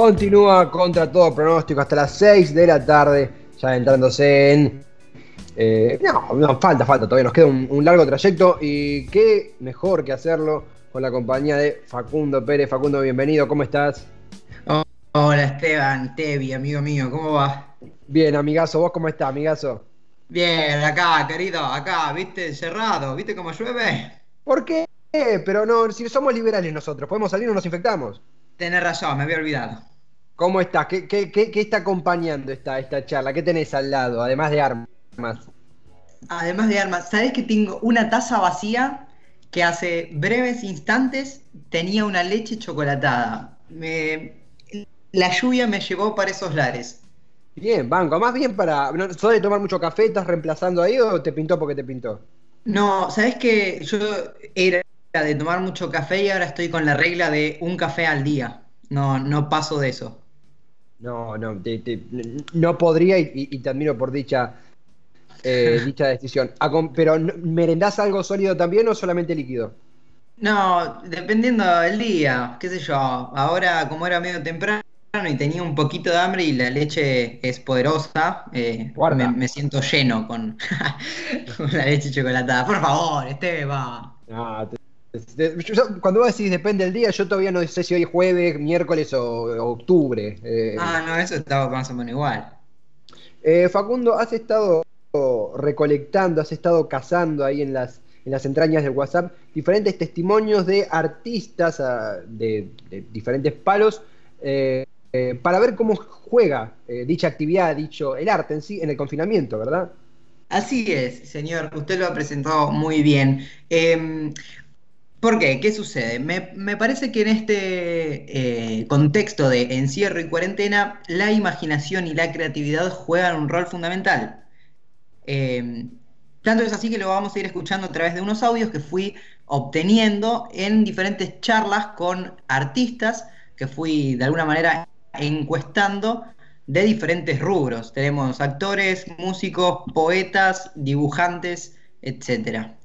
Continúa contra todo pronóstico hasta las 6 de la tarde, ya entrándose en... eh, no, no, falta, falta, todavía nos queda un, un largo trayecto y qué mejor que hacerlo con la compañía de Facundo Pérez. Facundo, bienvenido, ¿cómo estás? Oh, hola Esteban, Tevi, amigo mío, ¿cómo va? Bien, amigazo, ¿vos cómo estás, amigazo? Bien, acá, querido, acá, ¿viste? Cerrado, ¿viste cómo llueve? ¿Por qué? Pero no, si somos liberales nosotros, podemos salir o nos infectamos. Tenés razón, me había olvidado. ¿Cómo estás? ¿Qué, qué, qué, qué está acompañando esta, esta charla? ¿Qué tenés al lado, además de armas? Además de armas, ¿sabés que tengo una taza vacía que hace breves instantes tenía una leche chocolatada? Me... La lluvia me llevó para esos lares. Bien, banco. Más bien para. ¿no, ¿Sos de tomar mucho café? ¿Estás reemplazando ahí o te pintó porque te pintó? No, ¿sabés que yo era de tomar mucho café y ahora estoy con la regla de un café al día? No, no paso de eso. No, no, te- te- no podría y, y- te admiro por dicha, eh, dicha decisión. Acom- ¿Pero merendás algo sólido también o solamente líquido? No, dependiendo del día, qué sé yo. Ahora, como era medio temprano y tenía un poquito de hambre y la leche es poderosa, eh, me, me siento lleno con, con la leche chocolatada. Por favor, Esteban. Ah, te- cuando vos decís depende del día, yo todavía no sé si hoy es jueves, miércoles o, octubre. Eh, Ah, no, eso estaba más o menos igual. Eh, Facundo, has estado recolectando, has estado cazando ahí en las, en las entrañas del WhatsApp diferentes testimonios de artistas ah, de, de diferentes palos eh, para ver cómo juega dicha actividad, dicho el arte en sí, en el confinamiento, ¿verdad? Así es, señor, usted lo ha presentado muy bien. Em, ¿por qué? ¿Qué sucede? Me, me parece que en este eh, contexto de encierro y cuarentena, la imaginación y la creatividad juegan un rol fundamental. Em, tanto es así que lo vamos a ir escuchando a través de unos audios que fui obteniendo en diferentes charlas con artistas que fui de alguna manera encuestando de diferentes rubros. Tenemos actores, músicos, poetas, dibujantes, etcétera.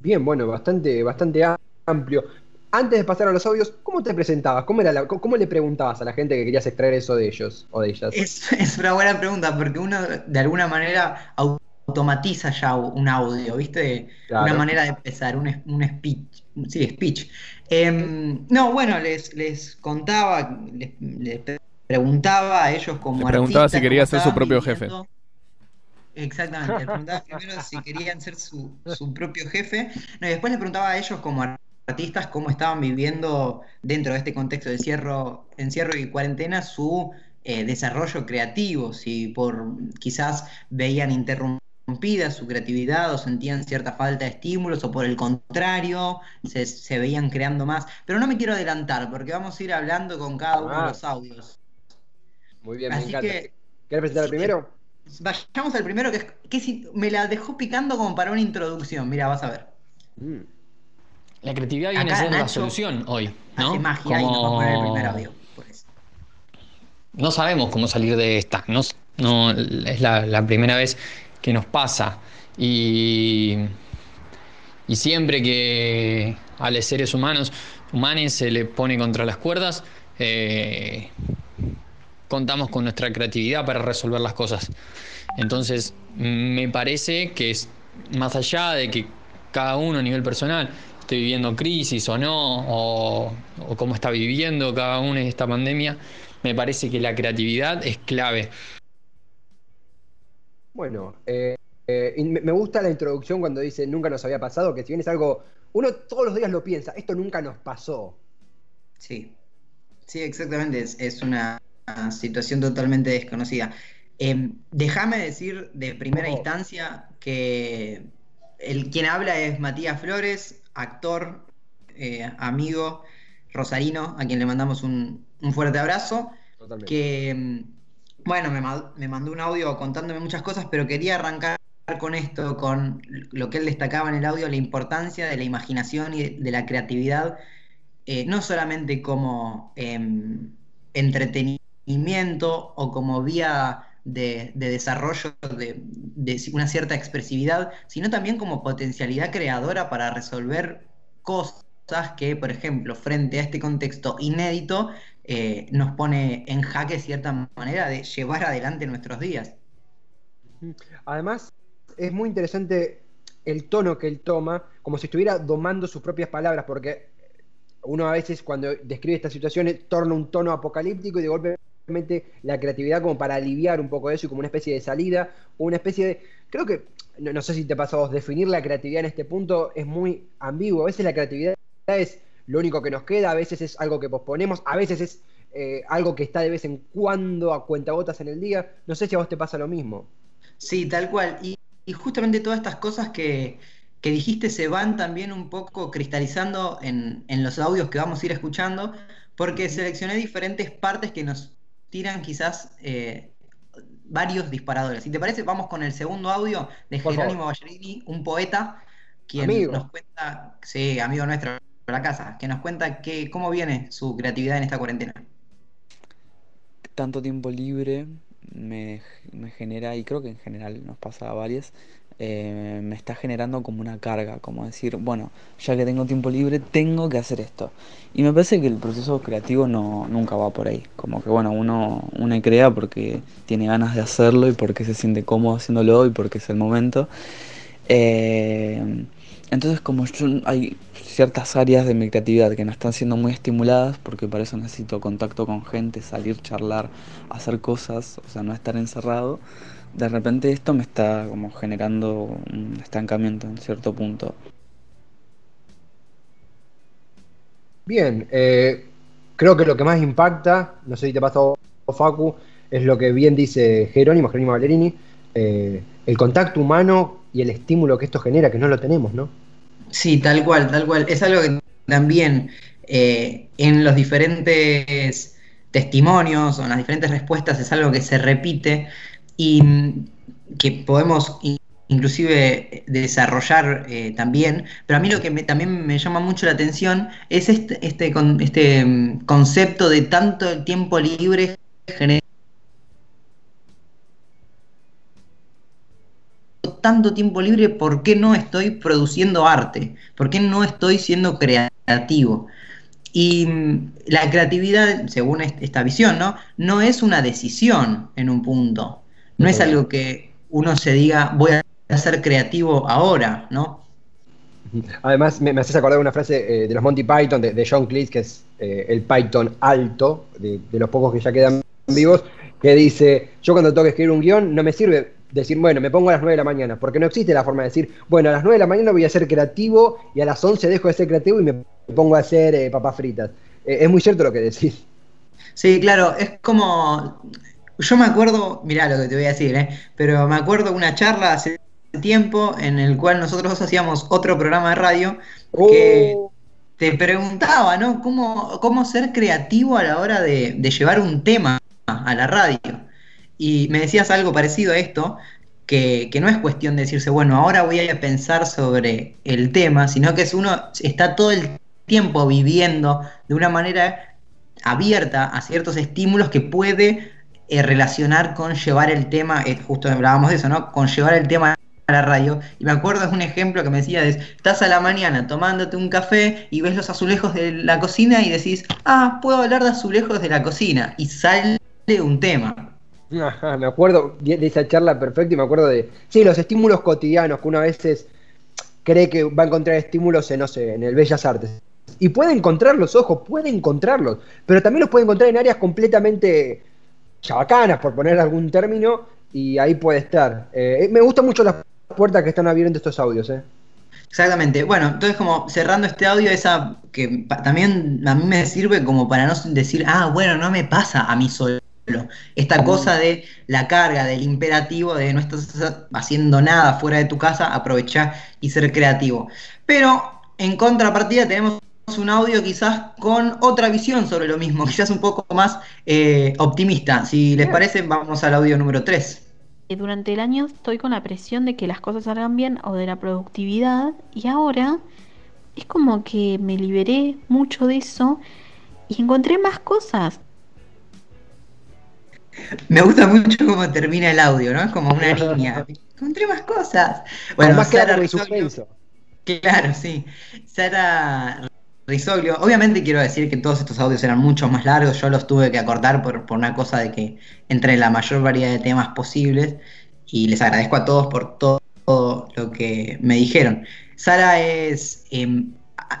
Bien, bueno, bastante, bastante amplio. Antes de pasar a los audios, ¿cómo te presentabas? ¿Cómo, era la- cómo le preguntabas a la gente que querías extraer eso de ellos o de ellas? Es, es una buena pregunta porque uno de alguna manera automatiza ya un audio, ¿viste? Claro. Una manera de empezar, un, un speech. Sí, speech. Em, no, bueno, les, les contaba, les, les preguntaba a ellos como Le preguntaba artistas si quería ser su propio viviendo. Exactamente, les preguntaba primero si querían ser su, su propio jefe, no, y después les preguntaba a ellos como artistas cómo estaban viviendo dentro de este contexto de encierro, encierro y cuarentena su eh, desarrollo creativo, si por quizás veían interrumpida su creatividad o sentían cierta falta de estímulos o por el contrario se, se veían creando más. Pero no me quiero adelantar porque vamos a ir hablando con cada uno Ah. de los audios. Muy bien, me Así encanta. que- ¿Querés presentar el primero? Vayamos al primero que, es, que si- me la dejó picando como para una introducción. Mira, vas a ver. Mm. La creatividad viene Acá siendo la Nacho solución hoy, ¿no? Hace magia y nos va a poner el Como- primer audio. por eso. No sabemos cómo salir de esta, no, no- es la, la primera vez que nos pasa. Y, y siempre que a los seres humanos, humanes se le pone contra las cuerdas, eh, contamos con nuestra creatividad para resolver las cosas. Entonces, me parece que es más allá de que cada uno a nivel personal esté viviendo crisis o no, o, o cómo está viviendo cada uno en esta pandemia, me parece que la creatividad es clave. Bueno, eh, eh, me me gusta la introducción cuando dice nunca nos había pasado, que si bien es algo, uno todos los días lo piensa, esto nunca nos pasó. Sí, sí, exactamente. Es, es una, una situación totalmente desconocida. Eh, Déjame decir de primera Oh. instancia que el quien habla es Matías Flores, actor, eh, amigo rosarino, a quien le mandamos un, un fuerte abrazo. Totalmente. que, mm, bueno, me, me mandó un audio contándome muchas cosas, pero quería arrancar con esto, con lo que él destacaba en el audio, la importancia de la imaginación y de, de la creatividad, eh, no solamente como em, entretenimiento o como vía de, de desarrollo de, una cierta expresividad, sino también como potencialidad creadora para resolver cosas que, por ejemplo, frente a este contexto inédito, eh, nos pone en jaque cierta manera de llevar adelante nuestros días. Además, es muy interesante el tono que él toma, como si estuviera domando sus propias palabras, porque uno a veces cuando describe estas situaciones torna un tono apocalíptico y de golpe la creatividad como para aliviar un poco de eso y como una especie de salida, o una especie de, creo que, no, sé si te pasa a vos, definir la creatividad en este punto es muy ambiguo, a veces la creatividad es lo único que nos queda, a veces es algo que posponemos, a veces es eh, algo que está de vez en cuando a cuentagotas en el día, no sé si a vos te pasa lo mismo. Sí, tal cual, y, justamente todas estas cosas que, dijiste se van también un poco cristalizando en, en los audios que vamos a ir escuchando, porque seleccioné diferentes partes que nos tiran quizás eh, varios disparadores. Si te parece, vamos con el segundo audio de Jerónimo Ballerini, un poeta, quien nos cuenta, sí, amigo nuestro de la casa, que nos cuenta que, cómo viene su creatividad en esta cuarentena. Tanto tiempo libre me, me genera, y creo que en general nos pasa a varias, eh, me está generando como una carga, como decir, bueno, ya que tengo tiempo libre, tengo que hacer esto. Y me parece que el proceso creativo no, nunca va por ahí. Como que, bueno, uno, uno crea porque tiene ganas de hacerlo y porque se siente cómodo haciéndolo y porque es el momento. Eh, entonces, como yo, hay ciertas áreas de mi creatividad que no están siendo muy estimuladas, porque para eso necesito contacto con gente, salir, charlar, hacer cosas, o sea, no estar encerrado de repente esto me está como generando un estancamiento en cierto punto. Bien, eh, creo que lo que más impacta, no sé si te pasa a Facu, es lo que bien dice Jerónimo, Jerónimo Valerini, eh, el contacto humano y el estímulo que esto genera, que no lo tenemos, ¿no? Sí, tal cual, tal cual. Es algo que también eh, en los diferentes testimonios o en las diferentes respuestas es algo que se repite y que podemos inclusive desarrollar eh, también, pero a mí lo que también me llama mucho la atención es este, este, este mm, concepto de tanto tiempo libre tanto tiempo libre, ¿por qué no estoy produciendo arte? ¿Por qué no estoy siendo creativo? Y mm, la creatividad, según esta visión, ¿no? No es una decisión en un punto. No es algo que uno se diga, voy a ser creativo ahora, ¿no? Además, me, haces acordar de una frase eh, de los Monty Python, de, John Cleese, que es eh, el Python alto, de, los pocos que ya quedan vivos, que dice, yo cuando tengo que escribir un guion, no me sirve decir, bueno, me pongo a las 9 de la mañana, porque no existe la forma de decir, bueno, a las 9 de la mañana voy a ser creativo y a las 11 dejo de ser creativo y me pongo a hacer eh, papas fritas. es muy cierto lo que decís. Sí, claro, es como yo me acuerdo, mirá lo que te voy a decir, ¿eh? pero me acuerdo una charla hace tiempo en el cual nosotros hacíamos otro programa de radio que oh. te preguntaba, ¿no? ¿Cómo, ¿Cómo ser creativo a la hora de, llevar un tema a la radio? Y me decías algo parecido a esto, que, que, no es cuestión de decirse, bueno, ahora voy a pensar sobre el tema, sino que es uno está todo el tiempo viviendo de una manera abierta a ciertos estímulos que puede eh, relacionar con llevar el tema, eh, justo hablábamos de eso, ¿no? Con llevar el tema a la radio. Y me acuerdo es un ejemplo que me decía, es, estás a la mañana tomándote un café y ves los azulejos de la cocina y decís, ah, puedo hablar de azulejos de la cocina. Y sale un tema. me acuerdo de esa charla perfecta y me acuerdo de, sí, los estímulos cotidianos que uno a veces cree que va a encontrar estímulos en, no sé, en el Bellas Artes. Y puede encontrarlos, ojo, puede encontrarlos, pero también los puede encontrar en áreas completamente chabacanas, por poner algún término, y ahí puede estar. Eh, me gustan mucho las puertas que están abriendo estos audios. Eh. Exactamente. Bueno, entonces como cerrando este audio, esa que también a mí me sirve como para no decir, ah, bueno, no me pasa a mí solo. Esta cosa de la carga, del imperativo de no estás haciendo nada fuera de tu casa, aprovechar y ser creativo. Pero en contrapartida tenemos un audio quizás con otra visión sobre lo mismo, quizás un poco más eh, optimista. Si les parece, vamos al audio número 3. Durante el año estoy con la presión de que las cosas salgan bien o de la productividad y ahora es como que me liberé mucho de eso y encontré más cosas. Me gusta mucho cómo termina el audio, ¿no? Es como una niña. Encontré más cosas. Bueno, más claro. Claro, sí. Sara Risoglio. Obviamente quiero decir que todos estos audios eran mucho más largos, yo los tuve que acortar por, por una cosa de que entre la mayor variedad de temas posibles y les agradezco a todos por todo, lo que me dijeron. Sara es, em,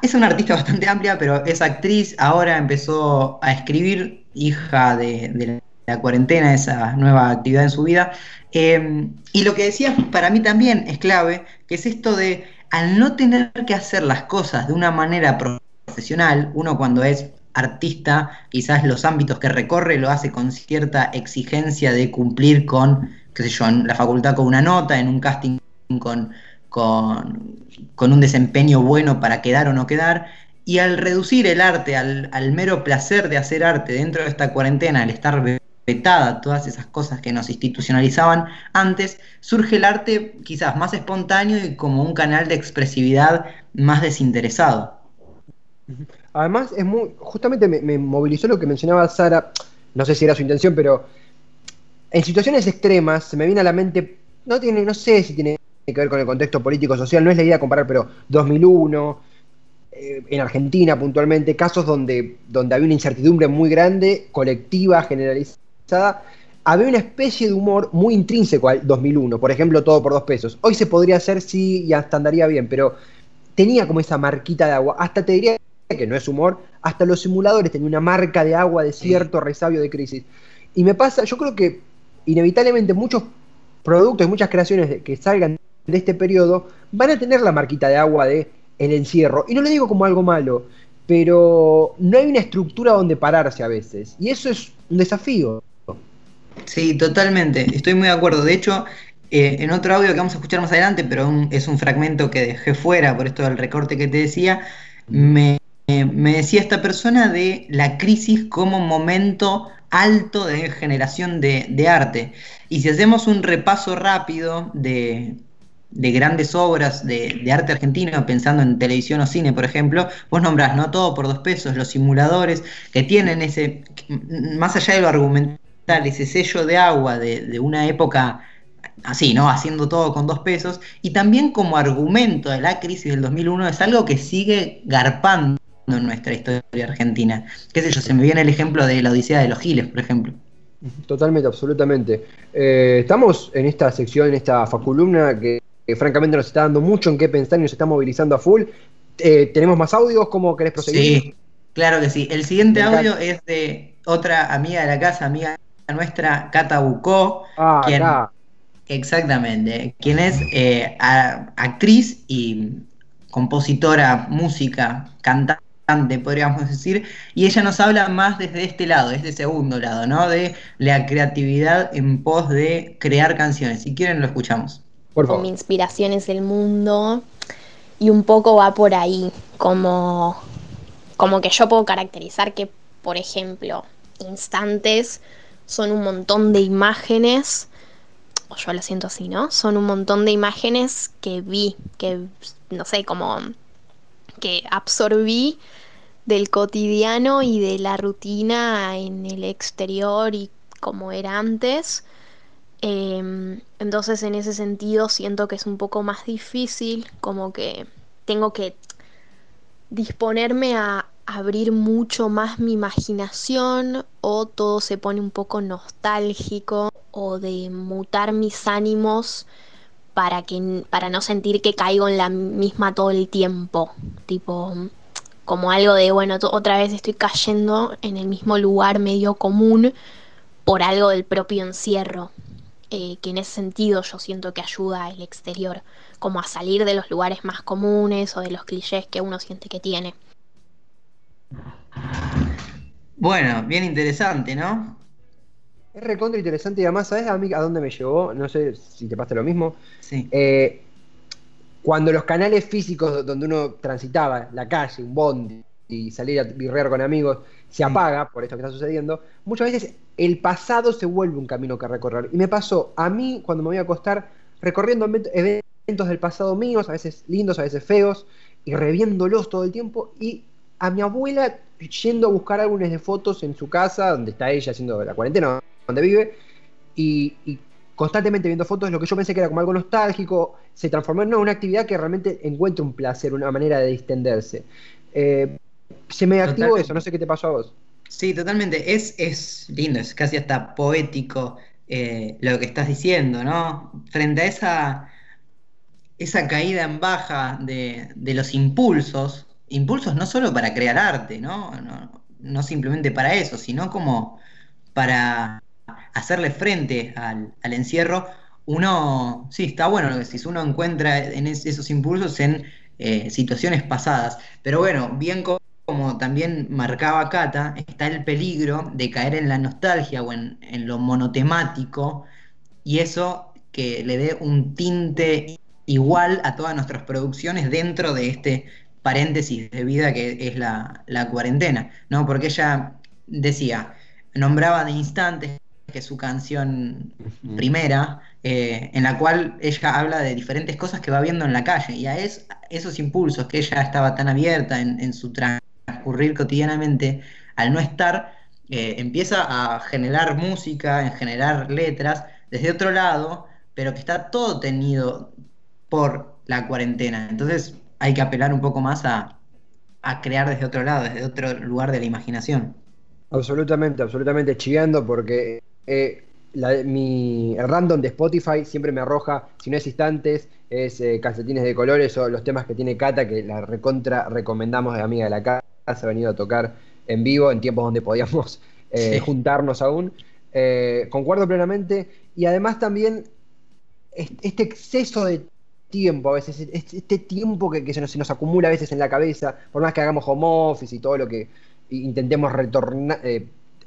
es una artista bastante amplia, pero es actriz, ahora empezó a escribir, hija de, la cuarentena, esa nueva actividad en su vida. Em, y lo que decías para mí también es clave, que es esto de al no tener que hacer las cosas de una manera profesional, uno cuando es artista, quizás los ámbitos que recorre lo hace con cierta exigencia de cumplir con, qué sé yo, en la facultad con una nota, en un casting con, con, con un desempeño bueno para quedar o no quedar. Y al reducir el arte al, al, mero placer de hacer arte dentro de esta cuarentena, al estar vetada todas esas cosas que nos institucionalizaban antes, surge el arte quizás más espontáneo y como un canal de expresividad más desinteresado. Además, es muy, justamente me, movilizó lo que mencionaba Sara, no sé si era su intención, pero en situaciones extremas se me viene a la mente, no, tiene, no sé si tiene que ver con el contexto político social, no es la idea comparar, pero 2001, eh, en Argentina puntualmente, casos donde, donde había una incertidumbre muy grande, colectiva, generalizada, había una especie de humor muy intrínseco al 2001, por ejemplo, todo por dos pesos. Hoy se podría hacer, sí, y hasta andaría bien, pero tenía como esa marquita de agua, hasta te diría que no es humor, hasta los simuladores tenían una marca de agua de cierto resabio de crisis. Y me pasa, yo creo que inevitablemente muchos productos y muchas creaciones que salgan de este periodo van a tener la marquita de agua de el encierro. Y no lo digo como algo malo, pero no hay una estructura donde pararse a veces. Y eso es un desafío. Sí, totalmente. Estoy muy de acuerdo. De hecho, eh, en otro audio que vamos a escuchar más adelante, pero un, es un fragmento que dejé fuera por esto del recorte que te decía, me, eh, me decía esta persona de la crisis como momento alto de generación de, arte. Y si hacemos un repaso rápido de, de grandes obras de, arte argentino, pensando en televisión o cine, por ejemplo, vos nombrás, ¿no? Todo por dos pesos, los simuladores, que tienen ese, más allá de lo argumental, ese sello de agua de, de una época así, ¿no? Haciendo todo con dos pesos, y también como argumento de la crisis del 2001 es algo que sigue garpando en nuestra historia argentina. Qué sé yo, se me viene el ejemplo de la Odisea de los Giles, por ejemplo. Totalmente, absolutamente. Eh, estamos en esta sección, en esta faculumna que, que, francamente nos está dando mucho en qué pensar y nos está movilizando a full. Eh, ¿Tenemos más audios? ¿Cómo querés proseguir? Sí, claro que sí. El siguiente audio es de otra amiga de la casa, amiga nuestra, Cata Bucó. Ah, quien, acá. Exactamente, quien es eh, a, actriz y compositora, música, cantante podríamos decir, y ella nos habla más desde este lado, desde segundo lado, ¿no? De la creatividad en pos de crear canciones. Si quieren, lo escuchamos. Por favor. Mi inspiración es el mundo y un poco va por ahí, como, como que yo puedo caracterizar que, por ejemplo, instantes son un montón de imágenes, o yo lo siento así, ¿no? Son un montón de imágenes que vi, que, no sé, como que absorbí del cotidiano y de la rutina en el exterior y como era antes. Eh, entonces en ese sentido siento que es un poco más difícil, como que tengo que disponerme a abrir mucho más mi imaginación o todo se pone un poco nostálgico o de mutar mis ánimos para que para no sentir que caigo en la misma todo el tiempo, tipo como algo de bueno, otra vez estoy cayendo en el mismo lugar medio común por algo del propio encierro, eh, que en ese sentido yo siento que ayuda al exterior, como a salir de los lugares más comunes o de los clichés que uno siente que tiene. Bueno, bien interesante, ¿no? Es recontra interesante y además, ¿sabes a mí a dónde me llevó? No sé si te pasa lo mismo. Sí. Eh, cuando los canales físicos donde uno transitaba, la calle, un bondi y salir a birrear con amigos, se apaga por esto que está sucediendo, muchas veces el pasado se vuelve un camino que recorrer. Y me pasó a mí cuando me voy a acostar recorriendo eventos del pasado míos, a veces lindos, a veces feos, y reviéndolos todo el tiempo, y a mi abuela yendo a buscar álbumes de fotos en su casa, donde está ella haciendo la cuarentena, donde vive, y, y, constantemente viendo fotos, lo que yo pensé que era como algo nostálgico, se transformó en una actividad que realmente encuentra un placer, una manera de distenderse. Eh, se me activó Totalmente. eso, no sé qué te pasó a vos. Sí, totalmente. Es, es lindo, es casi hasta poético eh, lo que estás diciendo, ¿no? Frente a esa, esa caída en baja de, de los impulsos, impulsos no solo para crear arte, ¿no? No, no simplemente para eso, sino como para hacerle frente al, al encierro, uno, sí, está bueno lo uno encuentra en es- esos impulsos en eh, situaciones pasadas, pero bueno, bien co- como también marcaba Cata, está el peligro de caer en la nostalgia o en, en lo monotemático y eso que le dé un tinte igual a todas nuestras producciones dentro de este paréntesis de vida que es la, la cuarentena, ¿no? Porque ella decía, nombraba de instantes que es su canción primera, eh, en la cual ella habla de diferentes cosas que va viendo en la calle y a es- esos impulsos que ella estaba tan abierta en, en su transcurrir cotidianamente, al no estar, eh, empieza a generar música, en generar letras desde otro lado, pero que está todo tenido por la cuarentena. Entonces hay que apelar un poco más a, a crear desde otro lado, desde otro lugar de la imaginación. Absolutamente, absolutamente chiveando porque eh, la- mi el random de Spotify siempre me arroja, si no es instantes, es eh, calcetines de colores o los temas que tiene Cata, que la recontra recomendamos de amiga de la casa, ha venido a tocar en vivo en tiempos donde podíamos eh, Sí. juntarnos aún. Eh, concuerdo plenamente y además también es- este exceso de tiempo a veces, es- este tiempo que, que se, nos, se nos acumula a veces en la cabeza, por más que hagamos home office y todo lo que intentemos retornar, eh,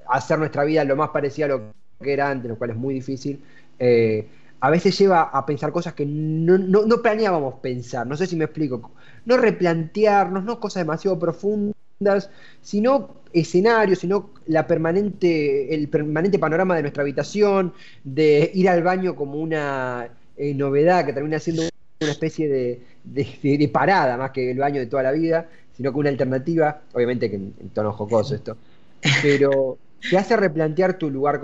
hacer nuestra vida lo más parecida a lo que era antes, lo cual es muy difícil, eh, a veces lleva a pensar cosas que no, planeábamos pensar, no sé si me explico, no replantearnos, no cosas demasiado profundas, sino escenarios, sino la permanente, el permanente panorama de nuestra habitación, de ir al baño como una eh, novedad que termina siendo una especie de, de- parada más que el baño de toda la vida, sino que una alternativa, obviamente que en, en tono jocoso esto, pero te hace replantear tu lugar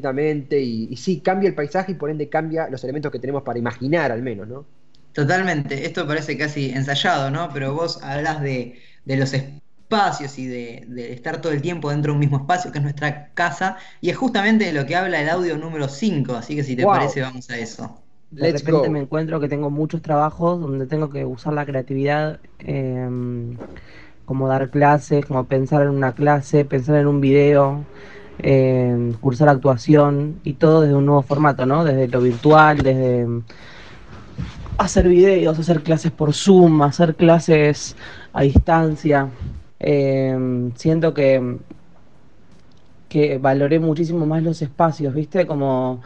completamente y, y sí, cambia el paisaje y por ende cambia los elementos que tenemos para imaginar al menos, ¿no? Totalmente, esto parece casi ensayado, ¿no? Pero vos hablas de, de los espacios y de, de estar todo el tiempo dentro de un mismo espacio, que es nuestra casa, y es justamente de lo que habla el audio número 5, así que si te Wow. parece vamos a eso. De Let's repente go. me encuentro que tengo muchos trabajos donde tengo que usar la creatividad, eh, como dar clases, como pensar en una clase, pensar en un video, eh, cursar actuación y todo desde un nuevo formato, ¿no? Desde lo virtual, desde hacer videos, hacer clases por Zoom, hacer clases a distancia. Eh, siento que, que valoré muchísimo más los espacios, ¿viste? Como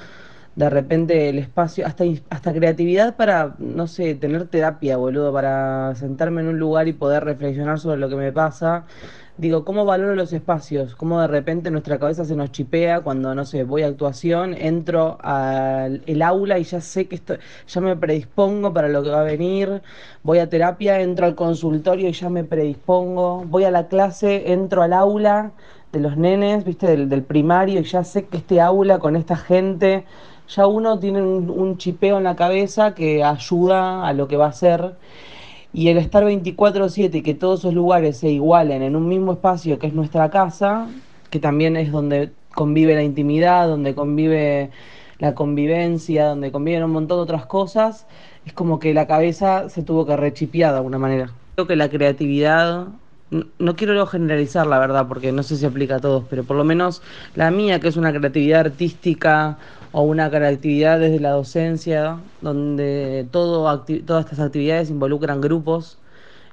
de repente el espacio, hasta, hasta creatividad para, no sé, tener terapia, boludo, para sentarme en un lugar y poder reflexionar sobre lo que me pasa. Digo, ¿cómo valoro los espacios? ¿Cómo de repente nuestra cabeza se nos chipea cuando, no sé, voy a actuación, entro al aula y ya sé que esto, ya me predispongo para lo que va a venir, voy a terapia, entro al consultorio y ya me predispongo, voy a la clase, entro al aula de los nenes, viste, del, del primario y ya sé que este aula con esta gente, ya uno tiene un, un chipeo en la cabeza que ayuda a lo que va a ser. Y el estar 24/7 y que todos esos lugares se igualen en un mismo espacio que es nuestra casa, que también es donde convive la intimidad, donde convive la convivencia, donde conviven un montón de otras cosas, es como que la cabeza se tuvo que rechipear de alguna manera. Creo que la creatividad, no, quiero generalizar la verdad, porque no sé si aplica a todos, pero por lo menos la mía, que es una creatividad artística o una creatividad desde la docencia, donde todo todas estas actividades involucran grupos,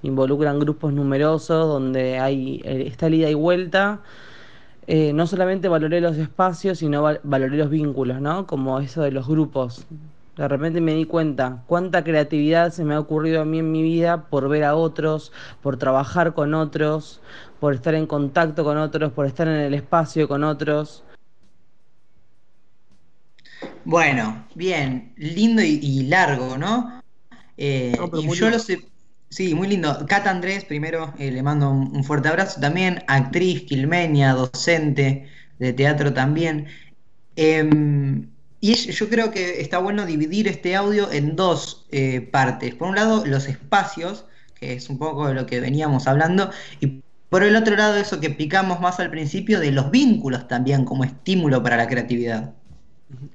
involucran grupos numerosos, donde hay eh, esta ida y vuelta. Eh, no solamente valoré los espacios, sino val- valoré los vínculos, ¿no? Como eso de los grupos. De repente me di cuenta cuánta creatividad se me ha ocurrido a mí en mi vida por ver a otros, por trabajar con otros, por estar en contacto con otros, por estar en el espacio con otros. Bueno, bien, lindo y, y largo, ¿no? Eh, No, pero y yo lo sé, sí, muy lindo. Cata Andrés, primero eh, le mando un, un fuerte abrazo también, actriz, quilmenia, docente de teatro también. Em, y es- yo creo que está bueno dividir este audio en dos eh, partes. Por un lado, los espacios, que es un poco de lo que veníamos hablando, y por el otro lado, eso que picamos más al principio de los vínculos también como estímulo para la creatividad.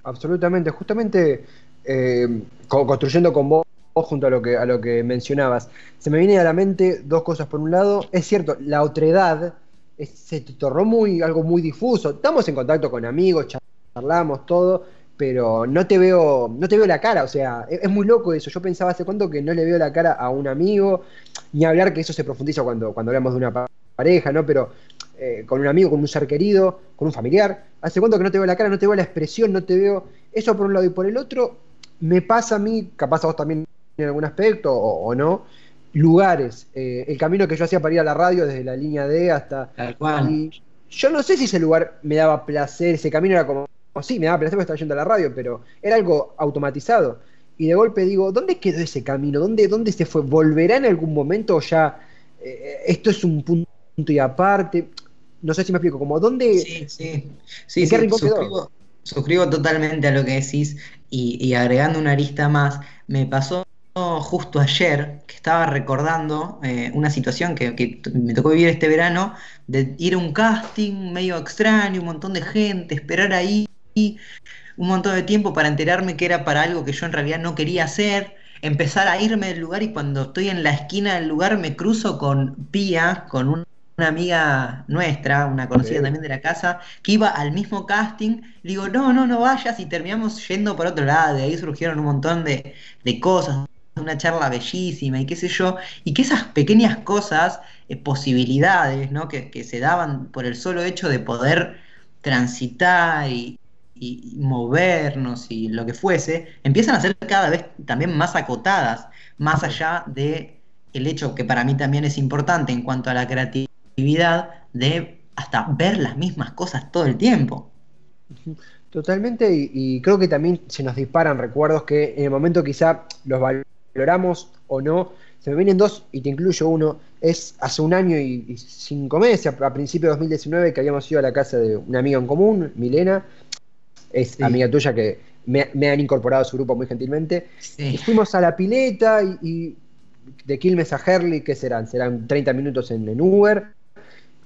Absolutamente, justamente eh, construyendo con vos junto a lo que a lo que mencionabas, se me viene a la mente dos cosas. Por un lado, es cierto, la otredad se tornó muy algo muy difuso. Estamos en contacto con amigos, charlamos todo, pero no te veo, no te veo la cara, o sea, es, muy loco eso. Yo pensaba hace cuánto que no le veo la cara a un amigo, ni hablar que eso se profundiza cuando, cuando hablamos de una pareja, ¿no? Pero eh, con un amigo, con un ser querido, con un familiar. Hace cuánto que no te veo la cara, no te veo la expresión, no te veo. Eso por un lado. Y por el otro, me pasa a mí, capaz a vos también en algún aspecto, o, no, lugares. Eh, el camino que yo hacía para ir a la radio desde la línea D hasta. Tal cual. Y yo no sé si ese lugar me daba placer, ese camino era como o sí, me daba placer porque estaba yendo a la radio, pero era algo automatizado. Y de golpe digo, ¿dónde quedó ese camino? ¿Dónde, dónde se fue? ¿Volverá en algún momento o ya eh, esto es un punto y aparte? No sé si me explico, como dónde... Sí, sí, sí, suscribo, totalmente a lo que decís y, agregando una arista más, me pasó justo ayer que estaba recordando eh, una situación que, que, me tocó vivir este verano, de ir a un casting medio extraño, un montón de gente, esperar ahí un montón de tiempo para enterarme que era para algo que yo en realidad no quería hacer, empezar a irme del lugar y cuando estoy en la esquina del lugar me cruzo con Pía, con una amiga nuestra, una conocida también de la casa, que iba al mismo casting, digo, no, no, no vayas y terminamos yendo por otro lado, de ahí surgieron un montón de, cosas, una charla bellísima y qué sé yo, y que esas pequeñas cosas, eh, posibilidades, ¿no? Que, que se daban por el solo hecho de poder transitar y, y, movernos y lo que fuese, empiezan a ser cada vez también más acotadas, más allá de el hecho que para mí también es importante en cuanto a la creatividad de hasta ver las mismas cosas todo el tiempo. Totalmente, y, creo que también se nos disparan recuerdos que en el momento quizá los valoramos o no. Se me vienen dos y te incluyo uno. Es hace un año y, cinco meses, a, a principios de 2019, que habíamos ido a la casa de una amiga en común, Milena, es amiga tuya que me, han incorporado a su grupo muy gentilmente. Y fuimos a la pileta y, de Quilmes a Herley, ¿qué serán? Serán 30 minutos en, Uber.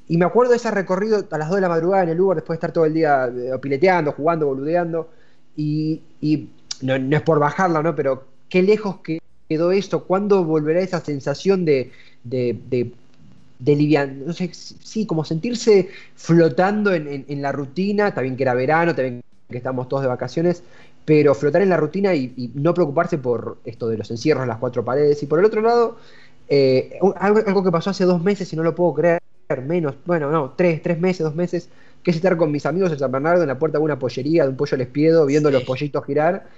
Y me acuerdo de ese recorrido a las 2 de la madrugada en el Uber, después de estar todo el día eh, pileteando, jugando, boludeando. Y, no, es por bajarla, ¿no? Pero qué lejos quedó esto. ¿Cuándo volverá esa sensación de, de, de no sé, sí, como sentirse flotando en, en, la rutina, también que era verano, también que estamos todos de vacaciones, pero flotar en la rutina y, no preocuparse por esto de los encierros, las cuatro paredes. Y por el otro lado, eh, algo, que pasó hace dos meses y no lo puedo creer, menos, bueno, no, tres, tres meses, dos meses, que es estar con mis amigos en San Bernardo en la puerta de una pollería, de un pollo lespiedo, viendo los pollitos girar,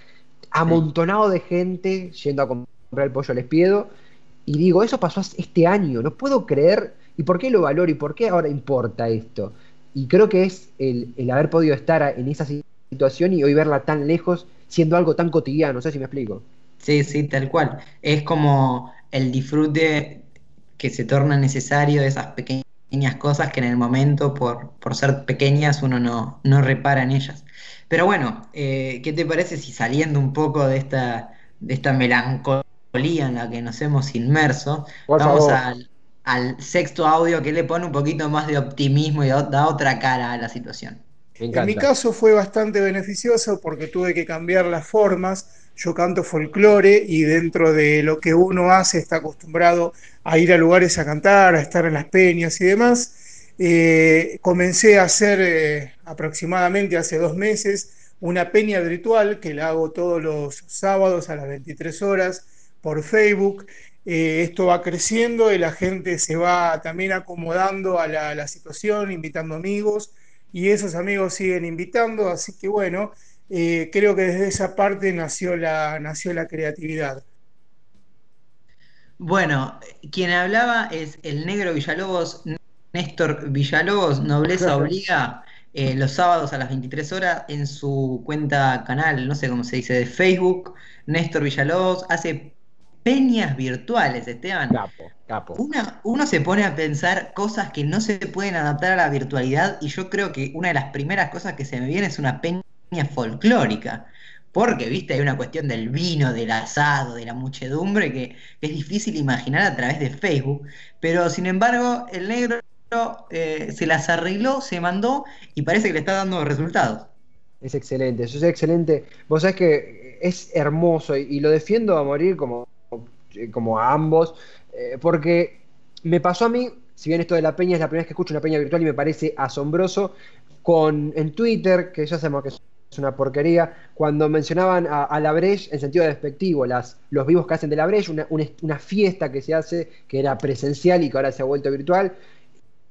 amontonado de gente yendo a comprar el pollo lespiedo. Y digo, eso pasó este año, no puedo creer. ¿Y por qué lo valoro? ¿Y por qué ahora importa esto? Y creo que es el, el haber podido estar en esa situación situación y hoy verla tan lejos siendo algo tan cotidiano, no sé si me explico. Sí, sí, tal cual. Es como el disfrute que se torna necesario de esas pequeñas cosas que en el momento, por, por ser pequeñas, uno no, no repara en ellas. Pero bueno, eh, ¿qué te parece si saliendo un poco de esta, de esta melancolía en la que nos hemos inmerso, vamos al, al, sexto audio que le pone un poquito más de optimismo y da otra cara a la situación? En mi caso fue bastante beneficioso porque tuve que cambiar las formas. Yo canto folclore y dentro de lo que uno hace está acostumbrado a ir a lugares a cantar, a estar en las peñas y demás. Eh, comencé a hacer eh, aproximadamente hace dos meses una peña virtual que la hago todos los sábados a las 23 horas por Facebook. Eh, esto va creciendo y la gente se va también acomodando a la situación, invitando amigos y esos amigos siguen invitando, así que bueno, eh, creo que desde esa parte nació la, nació la creatividad. Bueno, quien hablaba es el negro Villalobos, Néstor Villalobos, Nobleza Obliga, eh, los sábados a las 23 horas en su cuenta canal, no sé cómo se dice, de Facebook, Néstor Villalobos, hace peñas virtuales, Esteban. Capo, capo. uno se pone a pensar cosas que no se pueden adaptar a la virtualidad y yo creo que una de las primeras cosas que se me viene es una peña folclórica. Porque, viste, hay una cuestión del vino, del asado, de la muchedumbre que es difícil imaginar a través de Facebook. Pero, sin embargo, el negro eh, se las arregló, se mandó y parece que le está dando resultados. Es excelente, eso es excelente. Vos sabés que es hermoso y, y lo defiendo a morir como, como a ambos, eh, porque me pasó a mí, si bien esto de la peña es la primera vez que escucho una peña virtual y me parece asombroso, con en Twitter, que ya sabemos que es una porquería, cuando mencionaban a, la Breche en sentido despectivo, las, los vivos que hacen de la Breche, una, una, fiesta que se hace, que era presencial y que ahora se ha vuelto virtual,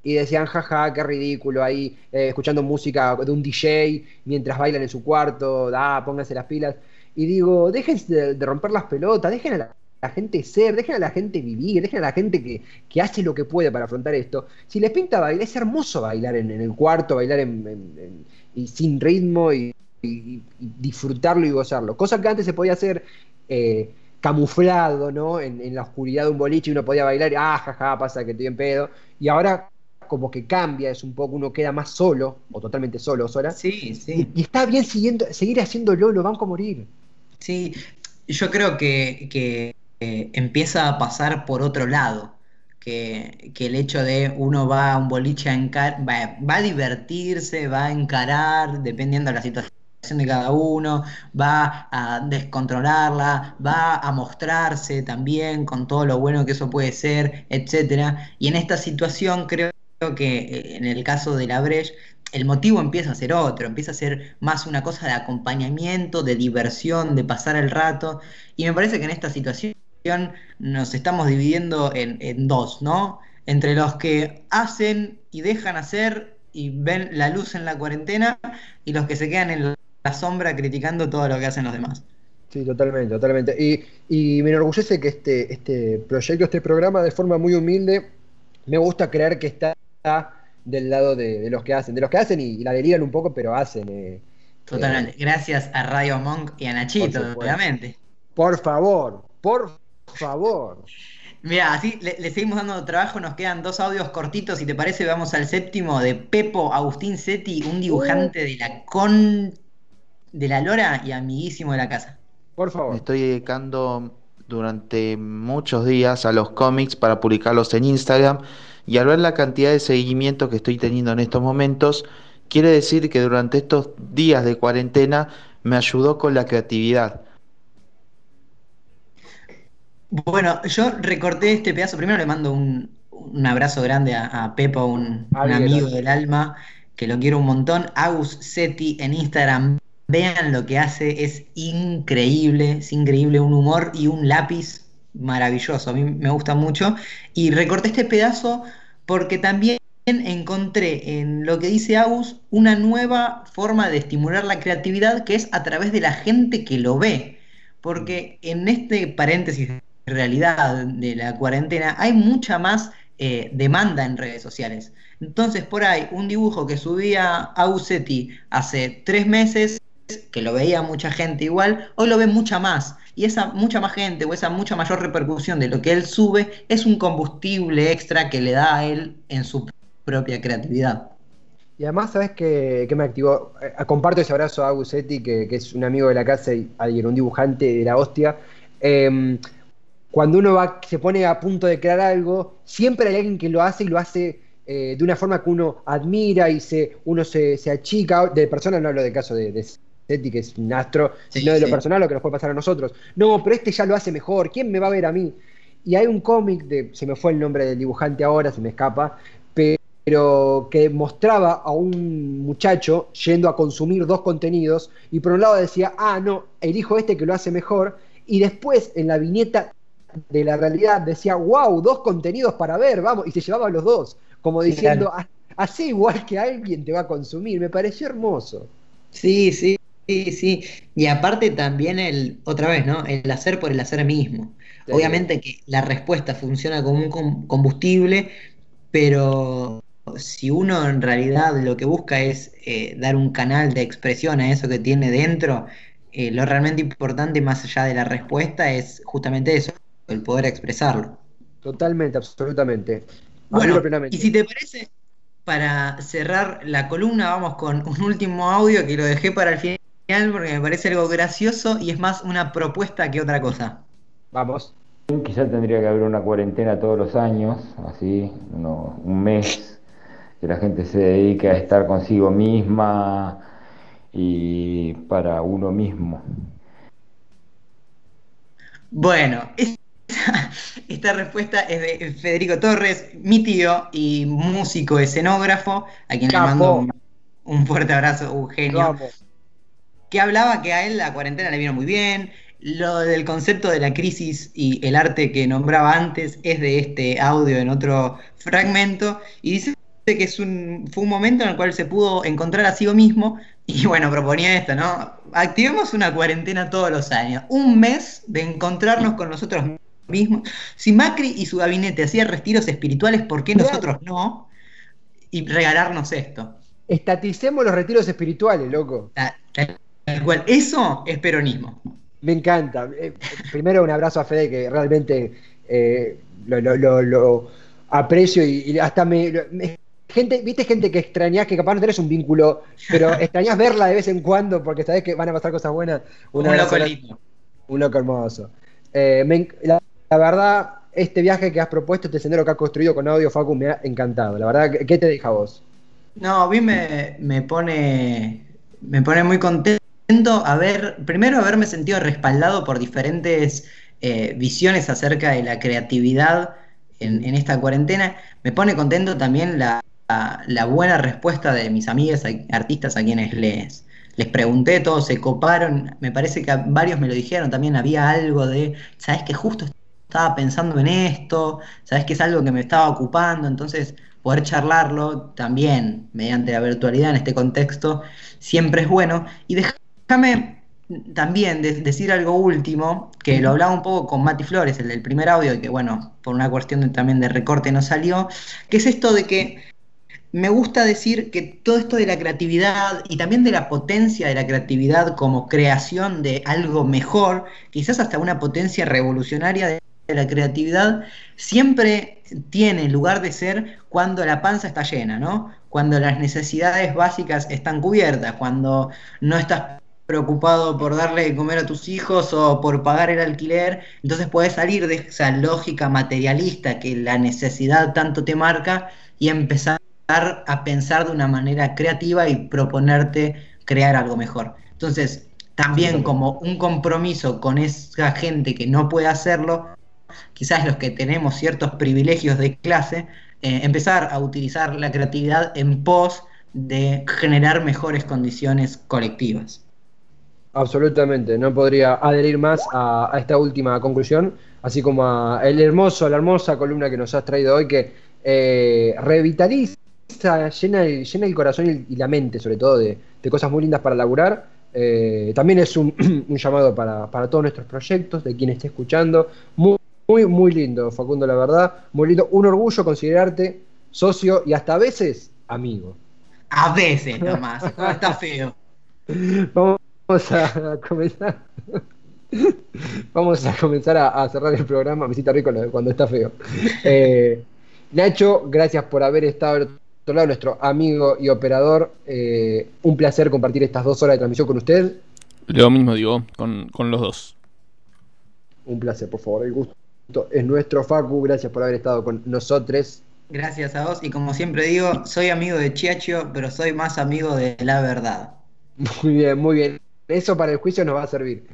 y decían, jaja, qué ridículo ahí, eh, escuchando música de un DJ mientras bailan en su cuarto, da, pónganse las pilas. Y digo, dejen de, de romper las pelotas, dejen a la, la, gente ser, dejen a la gente vivir, dejen a la gente que, que, hace lo que puede para afrontar esto. Si les pinta bailar, es hermoso bailar en, en el cuarto, bailar en, en, y sin ritmo y, y, y, disfrutarlo y gozarlo. Cosa que antes se podía hacer. Eh, camuflado, ¿no? En, en, la oscuridad de un boliche y uno podía bailar, ah, jaja, pasa que estoy en pedo. Y ahora como que cambia, es un poco, uno queda más solo, o totalmente solo, sola. Sí, sí. Y, y está bien siguiendo, seguir haciéndolo, lo van a morir. Sí, yo creo que, que eh, empieza a pasar por otro lado. Que, que, el hecho de uno va a un boliche a va, a divertirse, va a encarar, dependiendo de la situación de cada uno, va a descontrolarla, va a mostrarse también con todo lo bueno que eso puede ser, etcétera. Y en esta situación creo que en el caso de la Breche, el motivo empieza a ser otro, empieza a ser más una cosa de acompañamiento, de diversión, de pasar el rato. Y me parece que en esta situación nos estamos dividiendo en, en dos, ¿no? Entre los que hacen y dejan hacer y ven la luz en la cuarentena y los que se quedan en la sombra criticando todo lo que hacen los demás. Sí, totalmente, totalmente. Y, y me enorgullece que este, este proyecto, este programa, de forma muy humilde, me gusta creer que está del lado de, de, los que hacen, de los que hacen y, y la derivan un poco, pero hacen. Eh, Totalmente. Eh, Gracias a Radio Monk y a Nachito, por obviamente. Por favor, por favor. Mira, así le, le, seguimos dando trabajo, nos quedan dos audios cortitos, si te parece, vamos al séptimo de Pepo Agustín Setti, un dibujante de la con de la Lora y amiguísimo de la casa. Por favor. Me estoy dedicando durante muchos días a los cómics para publicarlos en Instagram y al ver la cantidad de seguimiento que estoy teniendo en estos momentos, quiere decir que durante estos días de cuarentena me ayudó con la creatividad. Bueno, yo recorté este pedazo. Primero le mando un, un abrazo grande a, a Pepo, un, un amigo del alma, que lo quiero un montón. Agus Seti en Instagram. Vean lo que hace, es increíble, es increíble, un humor y un lápiz maravilloso, a mí me gusta mucho. Y recorté este pedazo porque también encontré en lo que dice Agus una nueva forma de estimular la creatividad que es a través de la gente que lo ve. Porque en este paréntesis realidad de la cuarentena hay mucha más eh, demanda en redes sociales. Entonces, por ahí, un dibujo que subía Agusetti hace tres meses, que lo veía mucha gente igual, hoy lo ve mucha más y esa mucha más gente o esa mucha mayor repercusión de lo que él sube es un combustible extra que le da a él en su propia creatividad. Y además, ¿sabes qué, qué me activó? Eh, comparto ese abrazo a Agusetti, que, que, es un amigo de la casa y alguien, un dibujante de la hostia. Eh, cuando uno va, se pone a punto de crear algo, siempre hay alguien que lo hace y lo hace eh, de una forma que uno admira y se, uno se, se achica. De persona no hablo del caso de, de que es un astro, sí, sino de lo personal, lo que nos puede pasar a nosotros. No, pero este ya lo hace mejor, ¿quién me va a ver a mí? Y hay un cómic, de, se me fue el nombre del dibujante ahora, se me escapa, pero que mostraba a un muchacho yendo a consumir dos contenidos y por un lado decía, ah, no, elijo este que lo hace mejor, y después en la viñeta de la realidad decía, wow, dos contenidos para ver, vamos, y se llevaba los dos, como diciendo, claro. así igual que alguien te va a consumir, me pareció hermoso. Sí, sí, Sí, sí, y aparte también el, otra vez, ¿no? El hacer por el hacer mismo. Sí. Obviamente que la respuesta funciona como un combustible, pero si uno en realidad lo que busca es eh, dar un canal de expresión a eso que tiene dentro, eh, lo realmente importante más allá de la respuesta es justamente eso, el poder expresarlo. Totalmente, absolutamente. Bueno, y si te parece, para cerrar la columna vamos con un último audio que lo dejé para el final porque me parece algo gracioso y es más una propuesta que otra cosa. Vamos. Quizás tendría que haber una cuarentena todos los años, así, uno, un mes que la gente se dedique a estar consigo misma y para uno mismo. Bueno, esta, esta respuesta es de Federico Torres, mi tío y músico escenógrafo, a quien le mando un, un fuerte abrazo, Eugenio, que hablaba que a él la cuarentena le vino muy bien. Lo del concepto de la crisis y el arte que nombraba antes es de este audio en otro fragmento. Y dice que es un, fue un momento en el cual se pudo encontrar a sí mismo. Y bueno, proponía esto, ¿no? Activemos una cuarentena todos los años, un mes de encontrarnos con nosotros mismos. Si Macri y su gabinete hacían retiros espirituales, ¿por qué nosotros no? Y regalarnos esto. Estaticemos los retiros espirituales, loco. Ta- Tal cual. Eso es peronismo. Me encanta. Eh, primero un abrazo a Fede que realmente eh, lo, lo- lo- lo aprecio y, y hasta me, Gente, viste gente que extrañás, que capaz no tenés un vínculo, pero extrañás verla de vez en cuando porque sabés que van a pasar cosas buenas. Un loco lindo. Un loco hermoso. Eh, me la, la verdad, este viaje que has propuesto, este sendero que has construido con audio, Facu, me ha encantado. La verdad, ¿qué- ¿qué te deja vos? No, a mí me, pone, me pone muy contento haber, primero haberme sentido respaldado por diferentes eh, visiones acerca de la creatividad en, esta cuarentena. Me pone contento también la, la- buena respuesta de mis amigas artistas a quienes les, les pregunté, todos se coparon. Me parece que varios me lo dijeron también, había algo de, ¿sabes que justo estaba pensando en esto? ¿Sabes que es algo que me estaba ocupando? Entonces, poder charlarlo también mediante la virtualidad en este contexto siempre es bueno. Y déjame también de- decir algo último, que lo hablaba un poco con Mati Flores, el del primer audio, que bueno, por una cuestión también de recorte no salió, que es esto de que me gusta decir que todo esto de la creatividad y también de la potencia de la creatividad como creación de algo mejor, quizás hasta una potencia revolucionaria de la creatividad, siempre tiene lugar de ser cuando la panza está llena, ¿no? Cuando las necesidades básicas están cubiertas, cuando no estás preocupado por darle de comer a tus hijos o por pagar el alquiler, entonces puedes salir de esa lógica materialista que la necesidad tanto te marca y empezar a pensar de una manera creativa y proponerte crear algo mejor. Entonces, también como un compromiso con esa gente que no puede hacerlo, quizás los que tenemos ciertos privilegios de clase, eh, empezar a utilizar la creatividad en pos de generar mejores condiciones colectivas. Absolutamente, no podría adherir más a, esta última conclusión, así como a el hermoso, la hermosa columna que nos has traído hoy, que eh, revitaliza, llena el, llena el corazón y, la mente, sobre todo, de, cosas muy lindas para laburar. Eh, también es un, llamado para, para todos nuestros proyectos, de quien esté escuchando. Muy, muy lindo, Facundo, la verdad. Muy lindo. Un orgullo considerarte socio y hasta a veces amigo. A veces nomás, no, está feo. Vamos a comenzar. Vamos a comenzar a, a cerrar el programa. Me hiciste rico cuando está feo. Eh, Nacho, gracias por haber estado al otro lado, nuestro amigo y operador. Eh, un placer compartir estas dos horas de transmisión con usted. Lo mismo digo, con, con los dos. Un placer, por favor. El gusto es nuestro, Facu. Gracias por haber estado con nosotros. Gracias a vos y como siempre digo, soy amigo de Chiacho, pero soy más amigo de la verdad. Muy bien, muy bien. Eso para el juicio nos va a servir.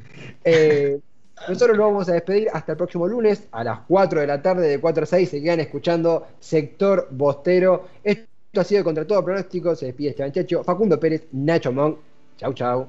Eh, nosotros nos vamos a despedir hasta el próximo lunes a las 4 de la tarde, de 4 a 6. Se quedan escuchando Sector Bostero. Esto ha sido contra todo pronóstico. Se despide Esteban Checho, Facundo Pérez, Nacho Monk. Chau, chau.